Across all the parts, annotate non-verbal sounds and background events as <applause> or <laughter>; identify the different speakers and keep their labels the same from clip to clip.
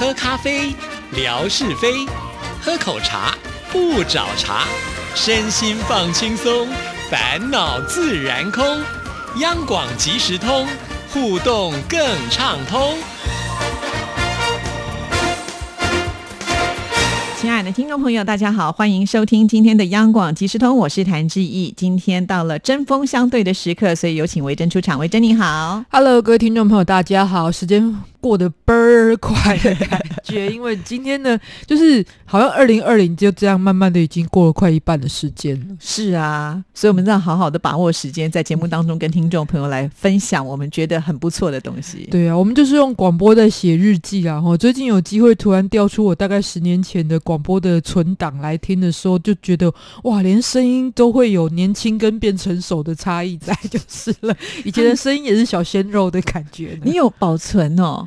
Speaker 1: 喝咖啡，聊是非；喝口茶，不找茬。身心放轻松，烦恼自然空。央广即时通，互动更畅通。
Speaker 2: 亲爱的听众朋友，大家好，欢迎收听今天的央广即时通，我是谭志毅。今天到了针锋相对的时刻，所以有请维珍出场。维珍你好
Speaker 3: ，Hello，各位听众朋友，大家好，时间。过得倍儿快的感觉，因为今天呢，就是好像二零二零就这样慢慢的已经过了快一半的时间了。
Speaker 2: 是啊，所以我们要好好的把握时间，在节目当中跟听众朋友来分享我们觉得很不错的东西。
Speaker 3: 对啊，我们就是用广播在写日记啊。我最近有机会突然调出我大概十年前的广播的存档来听的时候，就觉得哇，连声音都会有年轻跟变成熟的差异在，<laughs> 就是了。以前的声音也是小鲜肉的感觉，
Speaker 2: 你有保存哦。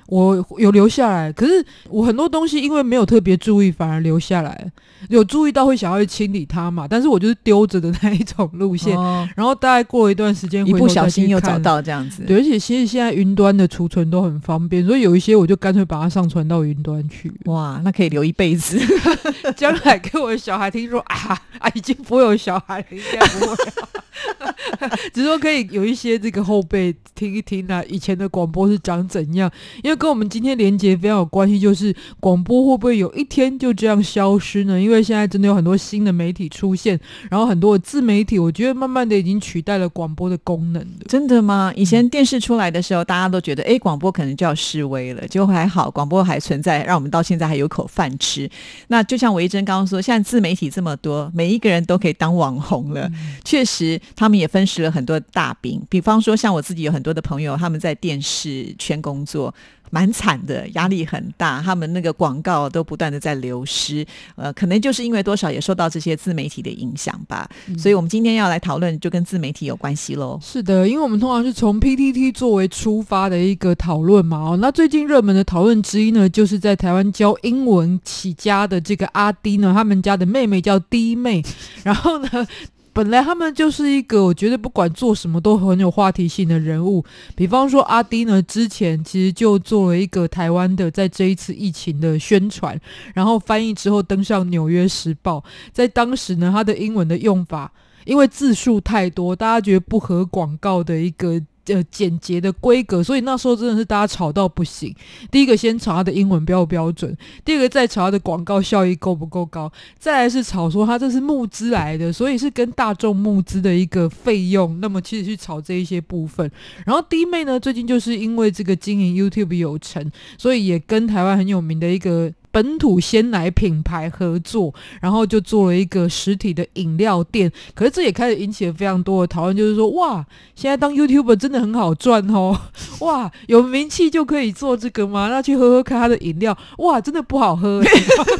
Speaker 3: 我有留下来，可是我很多东西因为没有特别注意，反而留下来。有注意到会想要去清理它嘛？但是我就是丢着的那一种路线。然后大概过一段时间，
Speaker 2: 一不小心又找到这样子。
Speaker 3: 对，而且其实现在云端的储存都很方便，所以有一些我就干脆把它上传到云端去。
Speaker 2: 哇，那可以留一辈子。<laughs>
Speaker 3: 将来给我的小孩听说啊啊，已经不会有小孩了，应该不会。<laughs> 只是说可以有一些这个后辈听一听啊，以前的广播是长怎样？因为跟我们今天连接非常有关系，就是广播会不会有一天就这样消失呢？因为现在真的有很多新的媒体出现，然后很多自媒体，我觉得慢慢的已经取代了广播的功能
Speaker 2: 真的吗？以前电视出来的时候，大家都觉得哎，广播可能就要示威了，结果还好，广播还存在，让我们到现在还有口饭吃。那就像维珍刚刚说，现在自媒体这么多，每一个人都可以当网红了，确实。他们也分食了很多大饼，比方说像我自己有很多的朋友，他们在电视圈工作，蛮惨的，压力很大，他们那个广告都不断的在流失，呃，可能就是因为多少也受到这些自媒体的影响吧。所以，我们今天要来讨论，就跟自媒体有关系喽。
Speaker 3: 是的，因为我们通常是从 PTT 作为出发的一个讨论嘛。哦，那最近热门的讨论之一呢，就是在台湾教英文起家的这个阿迪呢，他们家的妹妹叫弟妹，然后呢。本来他们就是一个，我觉得不管做什么都很有话题性的人物。比方说阿迪呢，之前其实就做了一个台湾的在这一次疫情的宣传，然后翻译之后登上《纽约时报》。在当时呢，他的英文的用法因为字数太多，大家觉得不合广告的一个。呃，简洁的规格，所以那时候真的是大家吵到不行。第一个先吵他的英文标不标准，第二个再吵他的广告效益够不够高，再来是吵说他这是募资来的，所以是跟大众募资的一个费用。那么其实去炒这一些部分，然后弟妹呢，最近就是因为这个经营 YouTube 有成，所以也跟台湾很有名的一个。本土鲜奶品牌合作，然后就做了一个实体的饮料店。可是这也开始引起了非常多的讨论，就是说，哇，现在当 YouTuber 真的很好赚哦，<laughs> 哇，有名气就可以做这个吗？那去喝喝看他的饮料，哇，真的不好喝，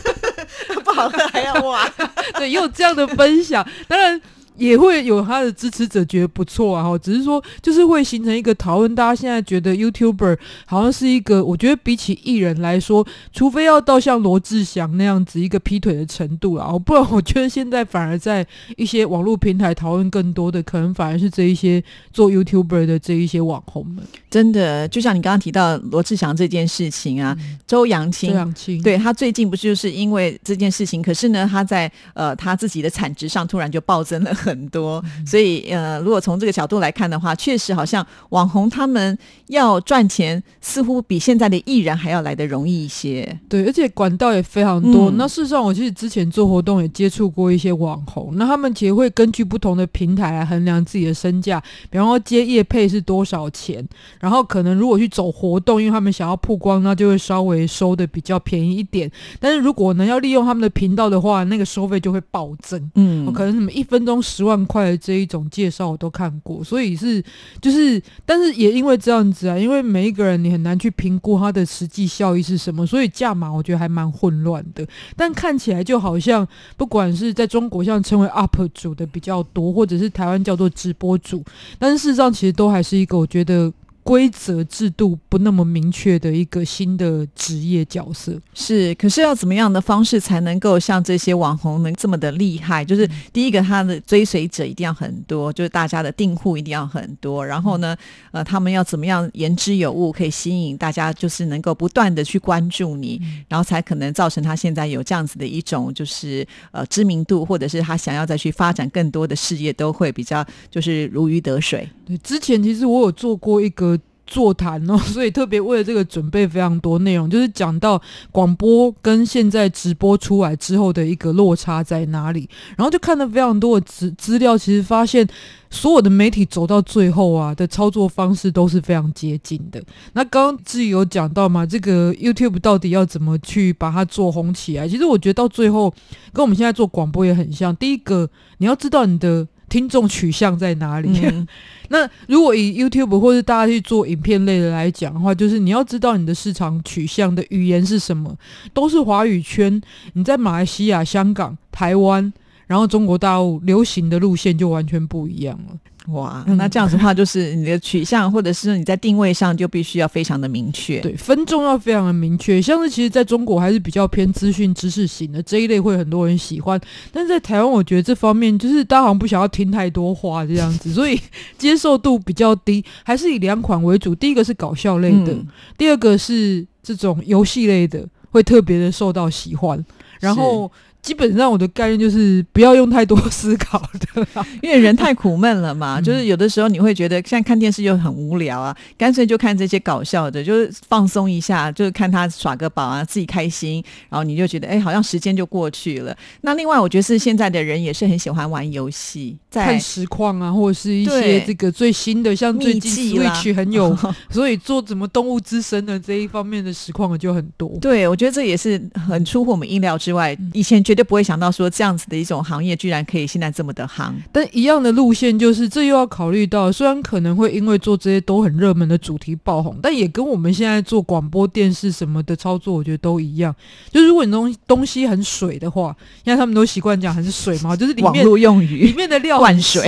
Speaker 3: <laughs>
Speaker 2: 不好喝还要哇，<laughs>
Speaker 3: 对，也有这样的分享，当然。也会有他的支持者觉得不错啊，哈，只是说就是会形成一个讨论。大家现在觉得 YouTuber 好像是一个，我觉得比起艺人来说，除非要到像罗志祥那样子一个劈腿的程度啊，不然我觉得现在反而在一些网络平台讨论更多的，可能反而是这一些做 YouTuber 的这一些网红们。
Speaker 2: 真的，就像你刚刚提到罗志祥这件事情啊，周扬青，
Speaker 3: 周扬青，
Speaker 2: 对他最近不就是因为这件事情，可是呢，他在呃他自己的产值上突然就暴增了。很多，所以呃，如果从这个角度来看的话，确实好像网红他们要赚钱，似乎比现在的艺人还要来的容易一些。
Speaker 3: 对，而且管道也非常多。那事实上，我其实之前做活动也接触过一些网红，那他们其实会根据不同的平台来衡量自己的身价。比方说接业配是多少钱，然后可能如果去走活动，因为他们想要曝光，那就会稍微收的比较便宜一点。但是如果呢要利用他们的频道的话，那个收费就会暴增。嗯，可能什么一分钟。十十万块的这一种介绍我都看过，所以是就是，但是也因为这样子啊，因为每一个人你很难去评估他的实际效益是什么，所以价码我觉得还蛮混乱的。但看起来就好像，不管是在中国像称为 UP 主的比较多，或者是台湾叫做直播主，但是事实上其实都还是一个我觉得。规则制度不那么明确的一个新的职业角色。
Speaker 2: 是，可是要怎么样的方式才能够像这些网红能这么的厉害？就是第一个，他的追随者一定要很多，就是大家的订户一定要很多。然后呢，呃，他们要怎么样言之有物，可以吸引大家，就是能够不断的去关注你，然后才可能造成他现在有这样子的一种就是呃知名度，或者是他想要再去发展更多的事业，都会比较就是如鱼得水。
Speaker 3: 对，之前其实我有做过一个。座谈哦，<laughs> 所以特别为了这个准备非常多内容，就是讲到广播跟现在直播出来之后的一个落差在哪里，然后就看了非常多的资资料，其实发现所有的媒体走到最后啊的操作方式都是非常接近的。那刚刚自己有讲到嘛，这个 YouTube 到底要怎么去把它做红起来？其实我觉得到最后跟我们现在做广播也很像。第一个，你要知道你的。听众取向在哪里？<laughs> 那如果以 YouTube 或者大家去做影片类的来讲的话，就是你要知道你的市场取向的语言是什么，都是华语圈。你在马来西亚、香港、台湾，然后中国大陆流行的路线就完全不一样了。
Speaker 2: 哇，那这样子的话，就是你的取向，或者是你在定位上就必须要非常的明确。
Speaker 3: 对，分众要非常的明确。像是其实在中国还是比较偏资讯知识型的这一类，会很多人喜欢。但是在台湾，我觉得这方面就是大家好像不想要听太多话这样子，<laughs> 所以接受度比较低，还是以两款为主。第一个是搞笑类的，第二个是这种游戏类的，会特别的受到喜欢。然后。基本上我的概念就是不要用太多思考的，<laughs>
Speaker 2: 因为人太苦闷了嘛。就是有的时候你会觉得现在看电视又很无聊啊，干脆就看这些搞笑的，就是放松一下，就是看他耍个宝啊，自己开心，然后你就觉得哎，好像时间就过去了。那另外，我觉得是现在的人也是很喜欢玩游戏，
Speaker 3: 看实况啊，或者是一些这个最新的，像最近 Switch 很有，<laughs> 所以做怎么动物之声的这一方面的实况就很多。
Speaker 2: 对，我觉得这也是很出乎我们意料之外，以前。绝对不会想到说这样子的一种行业居然可以现在这么的行，
Speaker 3: 但一样的路线就是这又要考虑到，虽然可能会因为做这些都很热门的主题爆红，但也跟我们现在做广播电视什么的操作，我觉得都一样。就如果你东东西很水的话，现在他们都习惯讲很水嘛，就是里面
Speaker 2: 用语
Speaker 3: 里面的料
Speaker 2: 灌水，<laughs>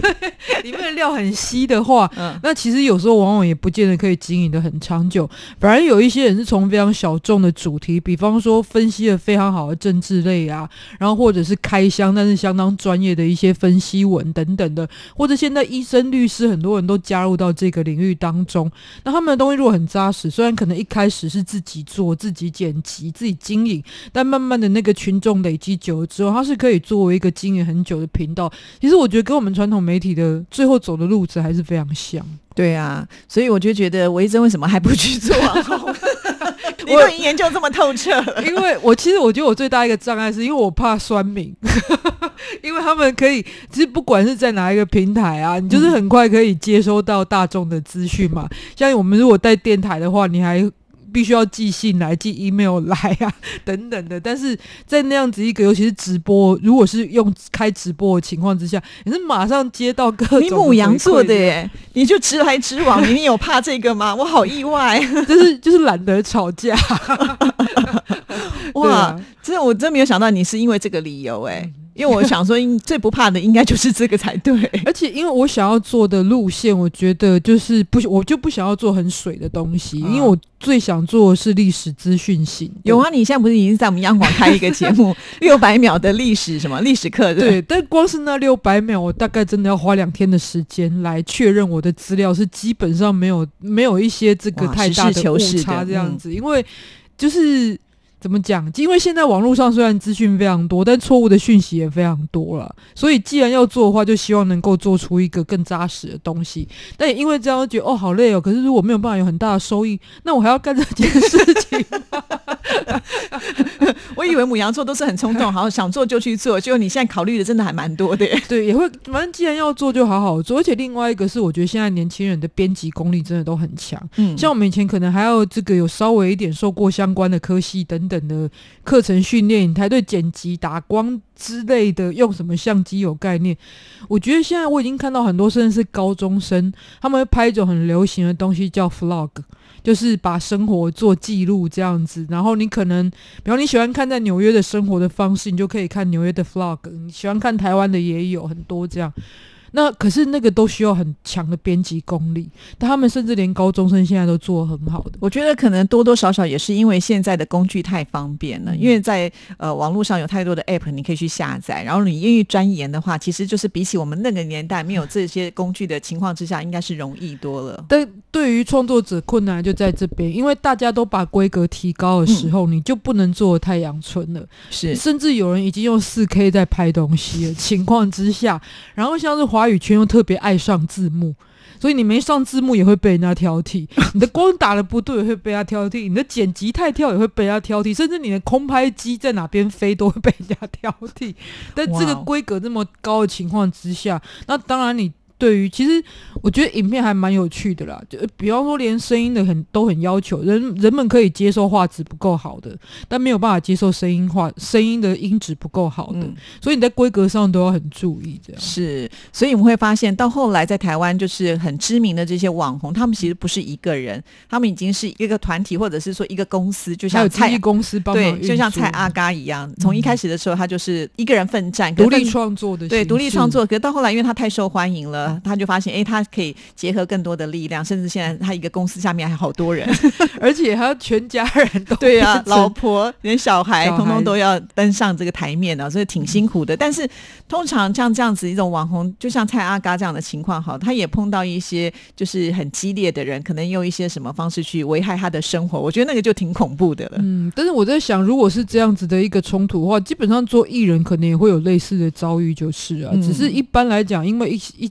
Speaker 3: 对，里面的料很稀的话，那其实有时候往往也不见得可以经营的很长久。反而有一些人是从非常小众的主题，比方说分析的非常好的政治类。啊，然后或者是开箱，但是相当专业的一些分析文等等的，或者现在医生、律师很多人都加入到这个领域当中。那他们的东西如果很扎实，虽然可能一开始是自己做、自己剪辑、自己经营，但慢慢的那个群众累积久了之后，他是可以作为一个经营很久的频道。其实我觉得跟我们传统媒体的最后走的路子还是非常像。
Speaker 2: 对啊，所以我就觉得维珍为什么还不去做网红？<laughs> <laughs> 你都已经研究这么透彻了。
Speaker 3: 因为我其实我觉得我最大一个障碍是因为我怕酸民，<laughs> 因为他们可以，其实不管是在哪一个平台啊，你就是很快可以接收到大众的资讯嘛。像我们如果在电台的话，你还。必须要寄信来、寄 email 来啊，<laughs> 等等的。但是在那样子一个，尤其是直播，如果是用开直播的情况之下，你是马上接到各种。你
Speaker 2: 母羊座的耶，你就直来直往，<laughs> 你有怕这个吗？我好意外，
Speaker 3: 就是就是懒得吵架。<laughs>
Speaker 2: 哇，真的，我真没有想到你是因为这个理由哎。因为我想说，最不怕的应该就是这个才对。<laughs>
Speaker 3: 而且，因为我想要做的路线，我觉得就是不，我就不想要做很水的东西。因为我最想做的是历史资讯型。
Speaker 2: 有啊，你现在不是已经在我们央广开一个节目，<laughs> 六百秒的历史什么历史课？
Speaker 3: 对。但光是那六百秒，我大概真的要花两天的时间来确认我的资料是基本上没有没有一些这个太大的误差这样子。因为就是。怎么讲？因为现在网络上虽然资讯非常多，但错误的讯息也非常多了。所以既然要做的话，就希望能够做出一个更扎实的东西。但也因为这样，觉得哦好累哦。可是如果没有办法有很大的收益，那我还要干这件事情吗？
Speaker 2: 我以为母羊座都是很冲动，好想做就去做。结果你现在考虑的真的还蛮多的。<laughs>
Speaker 3: 对，也会反正既然要做，就好好做。而且另外一个是，我觉得现在年轻人的编辑功力真的都很强。嗯，像我们以前可能还要这个有稍微一点受过相关的科系等等的课程训练，你才对剪辑、打光之类的用什么相机有概念。我觉得现在我已经看到很多甚至是高中生，他们会拍一种很流行的东西叫 vlog。就是把生活做记录这样子，然后你可能，比方你喜欢看在纽约的生活的方式，你就可以看纽约的 vlog；你喜欢看台湾的也有很多这样。那可是那个都需要很强的编辑功力，但他们甚至连高中生现在都做得很好的。
Speaker 2: 我觉得可能多多少少也是因为现在的工具太方便了，
Speaker 3: 嗯
Speaker 2: 因为在呃网络上有太多的 app 你可以去下载，然后你愿意钻研的话，其实就是比起我们那个年代没有这些工具的情况之下，应该是容易多了。
Speaker 3: 但对于创作者困难就在这边，因为大家都把规格提高的时候，你就不能做太阳春了。
Speaker 2: 是
Speaker 3: 甚至有人已经用四 K 在拍东西的情况之下，然后像是华语圈又特别爱上字幕。所以你没上字幕也会被人家挑剔，<laughs> 你的光打的不对也会被人家挑剔，你的剪辑太跳也会被人家挑剔，甚至你的空拍机在哪边飞都会被人家挑剔。在这个规格这么高的情况之下，那当然你对于其实我觉得影片还蛮有趣的啦，就比方说连声音的很都很要求人人们可以接受画质不够好的，但没有办法接受声音画声音的音质不够好的，
Speaker 2: 嗯
Speaker 3: 所以你在规格上都要很注意这样。
Speaker 2: 是，所以我们会发现到后来在台湾就是很知名的这些网红，他们其实不是一个人，他们已经是一个团体，或者是说一个公司，就像蔡
Speaker 3: 公司帮忙
Speaker 2: 对，就像蔡阿嘎一样，从一开始的时候他就是一个人奋战，可
Speaker 3: 独立创作的
Speaker 2: 对，独立创，作。可是到后来，因为他太受欢迎了，他就发现，哎，他可以结合更多的力量，甚至现在他一个公司下面还好多人。<laughs>
Speaker 3: 而且还要全家人都
Speaker 2: 对啊，老婆连小孩通通都要登上这个台面啊，所以挺辛苦的。但是通常像这样子一种网红，就像蔡阿嘎这样的情况，哈，他也碰到一些就是很激烈的人，可能用一些什么方式去危害他的生活。我觉得那个就挺恐怖的了。
Speaker 3: 嗯，但是我在想，如果是这样子的一个冲突的话，基本上做艺人可能也会有类似的遭遇，就是啊。
Speaker 2: 嗯
Speaker 3: 只是一般来讲，因为一一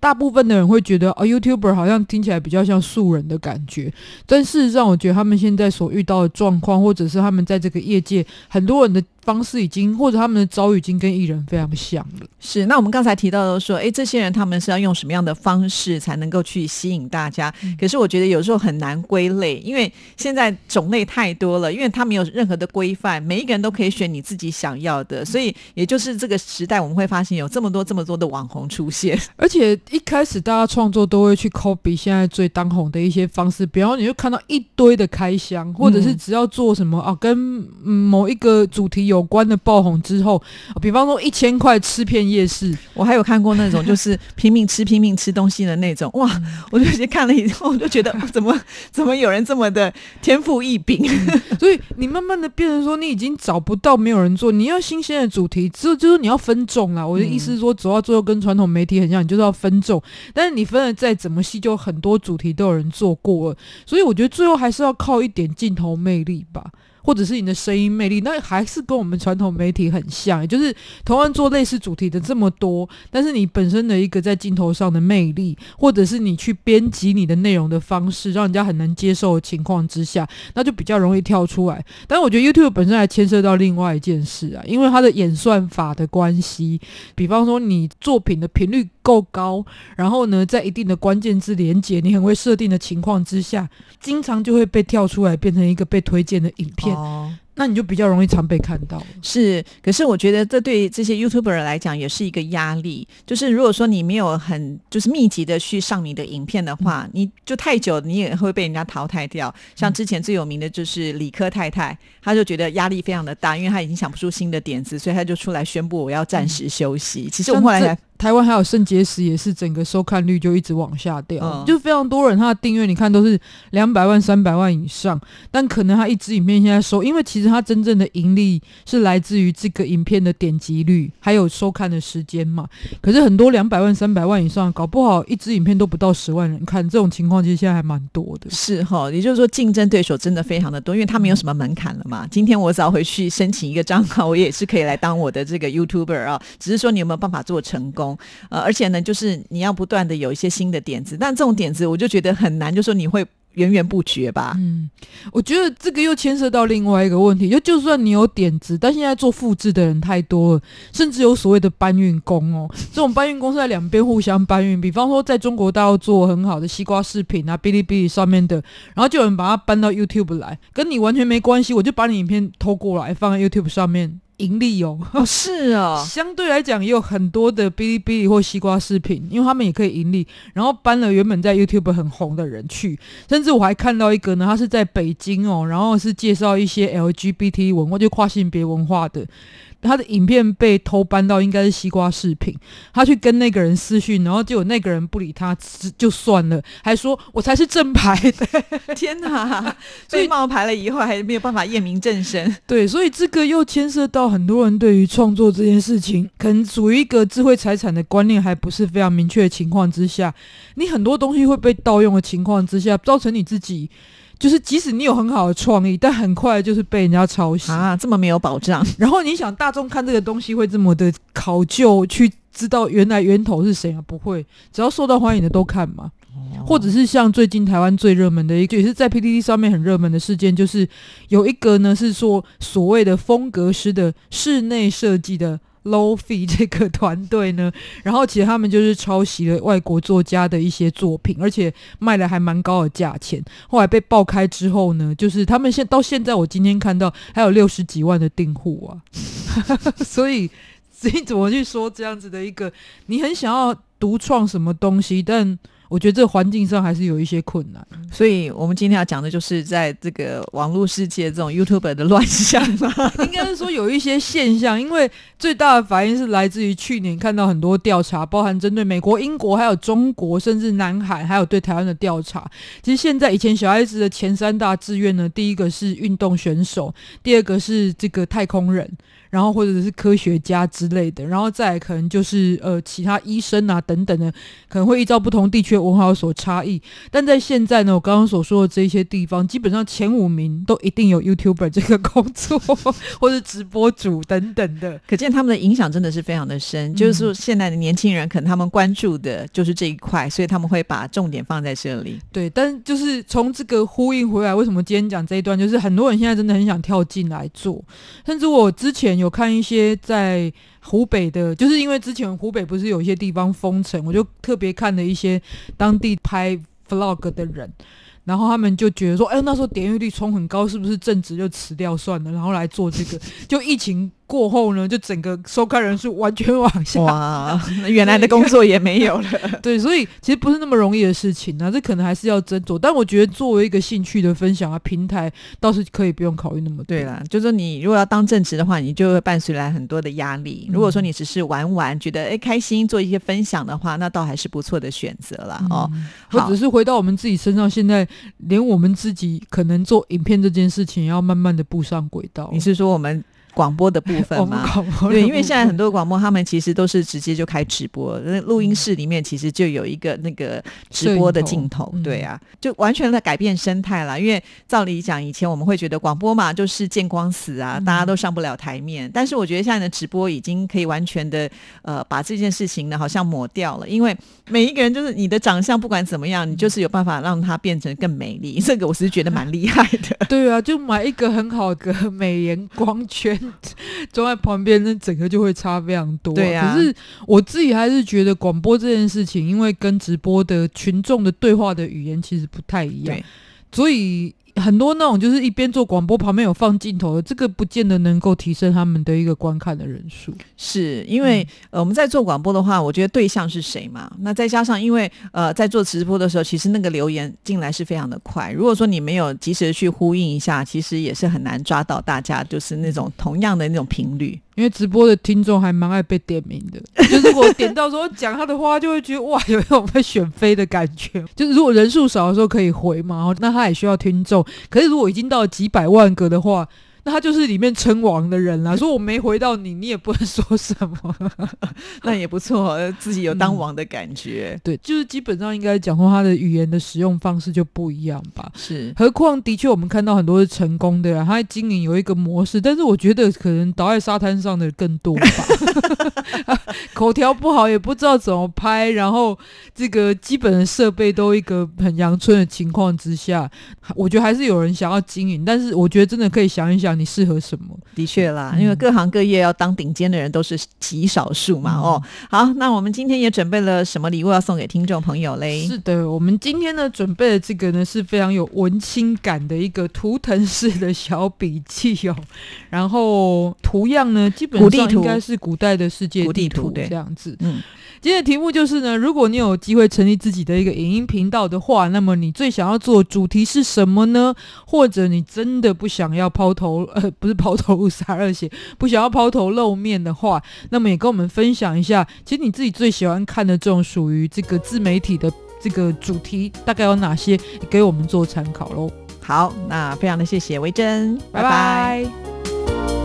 Speaker 3: 大部分的人会觉得，哦，YouTuber 好像听起来比较像素人的感觉，但事实上，我觉得他们现在所遇到的状况，或者是他们在这个业界很多人的方式，已经或者他们的遭遇，已经跟艺人非常像了。
Speaker 2: 是，那我们刚才提到的说，哎，这些人他们是要用什么样的方式才能够去吸引大家？可是我觉得有时候很难归类，因为现在种类太多了，因为他没有任何的规范，每一个人都可以选你自己想要的，所以也就是这个时代，我们会发现有这么多这么多的网红出现。
Speaker 3: 而且一开始大家创作都会去 copy 现在最当红的一些方式，比方你就看到一堆的开箱，或者是只要做什么啊，跟、嗯、某一个主题有关的爆红之后，啊比方说一千块吃遍夜市，
Speaker 2: 我还有看过那种 <laughs> 就是拼命吃、拼命吃东西的那种，哇！我就去看了以后，<laughs> 我就觉得怎么怎么有人这么的天赋异禀？<laughs>
Speaker 3: 所以你慢慢的变成说，你已经找不到没有人做，你要新鲜的主题，只有就是你要分众啦。我的意思是说，走到最后跟传统媒体很像，你就是要分众。但是你分的再怎么细，就很多主题都有人做过了，所以我觉得最后还是要靠一点镜头魅力吧。或者是你的声音魅力，那还是跟我们传统媒体很像，就是同样做类似主题的这么多，但是你本身的一个在镜头上的魅力，或者是你去编辑你的内容的方式，让人家很难接受的情况之下，那就比较容易跳出来。但是我觉得 YouTube 本身还牵涉到另外一件事啊，因为它的演算法的关系，比方说你作品的频率够高，然后呢，在一定的关键字连接你很会设定的情况之下，经常就会被跳出来变成一个被推荐的影片，
Speaker 2: 哦，
Speaker 3: 那你就比较容易常被看到。
Speaker 2: 是，可是我觉得这对这些 YouTuber 来讲也是一个压力。就是如果说你没有很就是密集的去上你的影片的话，你就太久，你也会被人家淘汰掉。像之前最有名的就是理科太太，她就觉得压力非常的大，因为她已经想不出新的点子，所以她就出来宣布我要暂时休息。其实我们后来
Speaker 3: 台湾还有肾结石也是整个收看率就一直往下掉，
Speaker 2: 嗯
Speaker 3: 就非常多人他的订阅你看都是两百万、三百万以上，但可能他一支影片现在收，因为其实他真正的盈利是来自于这个影片的点击率还有收看的时间嘛。可是很多两百万、三百万以上，搞不好一支影片都不到十万人看，这种情况其实现在还蛮多的。
Speaker 2: 是哈，也就是说竞争对手真的非常的多，因为他没有什么门槛了嘛。今天我只要回去申请一个账号，我也是可以来当我的这个 YouTuber 啊。只是说你有没有办法做成功？呃，而且呢，就是你要不断的有一些新的点子，但这种点子我就觉得很难，就说你会源源不绝吧。
Speaker 3: 嗯，我觉得这个又牵涉到另外一个问题，就就算你有点子，但现在做复制的人太多了，甚至有所谓的搬运工哦。这种搬运工是在两边互相搬运，比方说在中国大陆做很好的西瓜视频啊，哔哩哔哩上面的，然后就有人把它搬到 YouTube 来，跟你完全没关系，我就把你影片偷过来放在 YouTube 上面。盈利哦，
Speaker 2: 哦，是哦，<laughs>
Speaker 3: 相对来讲也有很多的哔哩哔哩或西瓜视频，因为他们也可以盈利，然后搬了原本在 YouTube 很红的人去，甚至我还看到一个呢，他是在北京哦，然后是介绍一些 LGBT 文化，就跨性别文化的。他的影片被偷搬到应该是西瓜视频，他去跟那个人私讯，然后结果那个人不理他，就算了，还说我才是正牌的。<laughs>
Speaker 2: 天哪！<laughs>
Speaker 3: 所以
Speaker 2: 冒牌了以后，还没有办法验明正身。<laughs>
Speaker 3: 对，所以这个又牵涉到很多人对于创作这件事情，可能属于一个智慧财产的观念还不是非常明确的情况之下，你很多东西会被盗用的情况之下，造成你自己。就是即使你有很好的创意，但很快就是被人家抄袭。
Speaker 2: 啊，这么没有保障。<laughs>
Speaker 3: 然后你想，大众看这个东西会这么的考究，去知道原来源头是谁啊？不会，只要受到欢迎的都看嘛。或者是像最近台湾最热门的一个，也是在 PTT 上面很热门的事件，就是有一个呢是说所谓的风格师的室内设计的 Low Fee 这个团队呢，<laughs> 然后其实他们就是抄袭了外国作家的一些作品，而且卖了还蛮高的价钱。后来被爆开之后呢，就是他们现到现在，我今天看到还有六十几万的订户啊，<laughs> 所以 <laughs> 你怎么去说这样子的一个，你很想要独创什么东西，但我觉得这环境上还是有一些困难，
Speaker 2: 所以我们今天要讲的就是在这个网络世界这种 YouTube 的乱象嘛。
Speaker 3: 应该是说有一些现象，因为最大的反应是来自于去年看到很多调查，包含针对美国、英国、还有中国，甚至南海，还有对台湾的调查。其实现在以前小孩子的前三大志愿呢，第一个是运动选手，第二个是这个太空人。然后或者是科学家之类的，然后再可能就是呃其他医生啊等等的，可能会依照不同地区的文化有所差异。但在现在呢，我刚刚所说的这些地方，基本上前五名都一定有 YouTuber 这个工作，<laughs> 或者直播主等等的，
Speaker 2: 可见他们的影响真的是非常的深。就是说，现在的年轻人可能他们关注的就是这一块，所以他们会把重点放在这里。
Speaker 3: 对，但就是从这个呼应回来，为什么今天讲这一段，就是很多人现在真的很想跳进来做，甚至我之前。有看一些在湖北的，就是因为之前湖北不是有一些地方封城，我就特别看了一些当地拍 vlog 的人，然后他们就觉得说，哎，那时候点阅率冲很高，是不是正职就辞掉算了，然后来做这个，就疫情。过后呢，就整个收看人数完全往下，
Speaker 2: 哇，原来的工作也没有了。<laughs>
Speaker 3: 对，所以其实不是那么容易的事情啊，这可能还是要斟酌。但我觉得作为一个兴趣的分享啊平台，倒是可以不用考虑那么多。
Speaker 2: 对啦，就是说你如果要当正职的话，你就会伴随来很多的压力。如果说你只是玩玩，觉得哎开心做一些分享的话，那倒还是不错的选择了哦。
Speaker 3: 或者是回到我们自己身上，现在连我们自己可能做影片这件事情，要慢慢的步上轨道。
Speaker 2: 你是说我们？广播的部分嘛，对，因为现在很多广播他们其实都是直接就开直播，那录音室里面其实就有一个那个直播的镜头，对啊，就完全的改变生态了。因为照理讲，以前我们会觉得广播嘛就是见光死啊，大家都上不了台面。但是我觉得现在的直播已经可以完全的呃把这件事情呢好像抹掉了，因为每一个人就是你的长相不管怎么样，你就是有办法让它变成更美丽。这个我是觉得蛮厉害的。
Speaker 3: 对啊，就买一个很好的美颜光圈。<laughs> 坐在旁边，那整个就会差非常多。可是我自己还是觉得广播这件事情，因为跟直播的群众的对话的语言其实不太一样，所以。很多那种就是一边做广播旁边有放镜头的，这个不见得能够提升他们的一个观看的人数。
Speaker 2: 是因为呃我们在做广播的话，我觉得对象是谁嘛？那再加上因为呃在做直播的时候，其实那个留言进来是非常的快。如果说你没有及时去呼应一下，其实也是很难抓到大家就是那种同样的那种频率。
Speaker 3: 因为直播的听众还蛮爱被点名的，就是如果点到说讲他的话，就会觉得哇，<laughs> 有一种被选妃的感觉。就是如果人数少的时候可以回嘛，那他也需要听众。可是如果已经到几百万个的话，那他就是里面称王的人啦。<laughs> 说我没回到你，你也不能说什么，<laughs>
Speaker 2: 那也不错，自己有当王的感觉。
Speaker 3: 对，就是基本上应该讲说他的语言的使用方式就不一样吧。
Speaker 2: 是，
Speaker 3: 何况的确我们看到很多是成功的，他经营有一个模式，但是我觉得可能倒在沙滩上的更多吧。<laughs> 口条不好，也不知道怎么拍，然后这个基本的设备都一个很阳春的情况之下，我觉得还是有人想要经营，但是我觉得真的可以想一想。你适合什么？
Speaker 2: 的确啦，因为各行各业要当顶尖的人都是极少数嘛。哦，好，那我们今天也准备了什么礼物要送给听众朋友嘞？
Speaker 3: 是的，我们今天呢准备的这个呢是非常有文青感的一个图腾式的小笔记哦。<laughs> 然后图样呢，基本上应该是古代的世界地图这样子。嗯。今天的题目就是呢，如果你有机会成立自己的一个影音频道的话，那么你最想要做主题是什么呢？或者你真的不想要抛头头呃不是抛头露洒热血，不想要抛头露面的话，那么也跟我们分享一下，其实你自己最喜欢看的这种属于这个自媒体的这个主题大概有哪些，给我们做参考喽。
Speaker 2: 好，那非常的谢谢维珍，
Speaker 3: 拜拜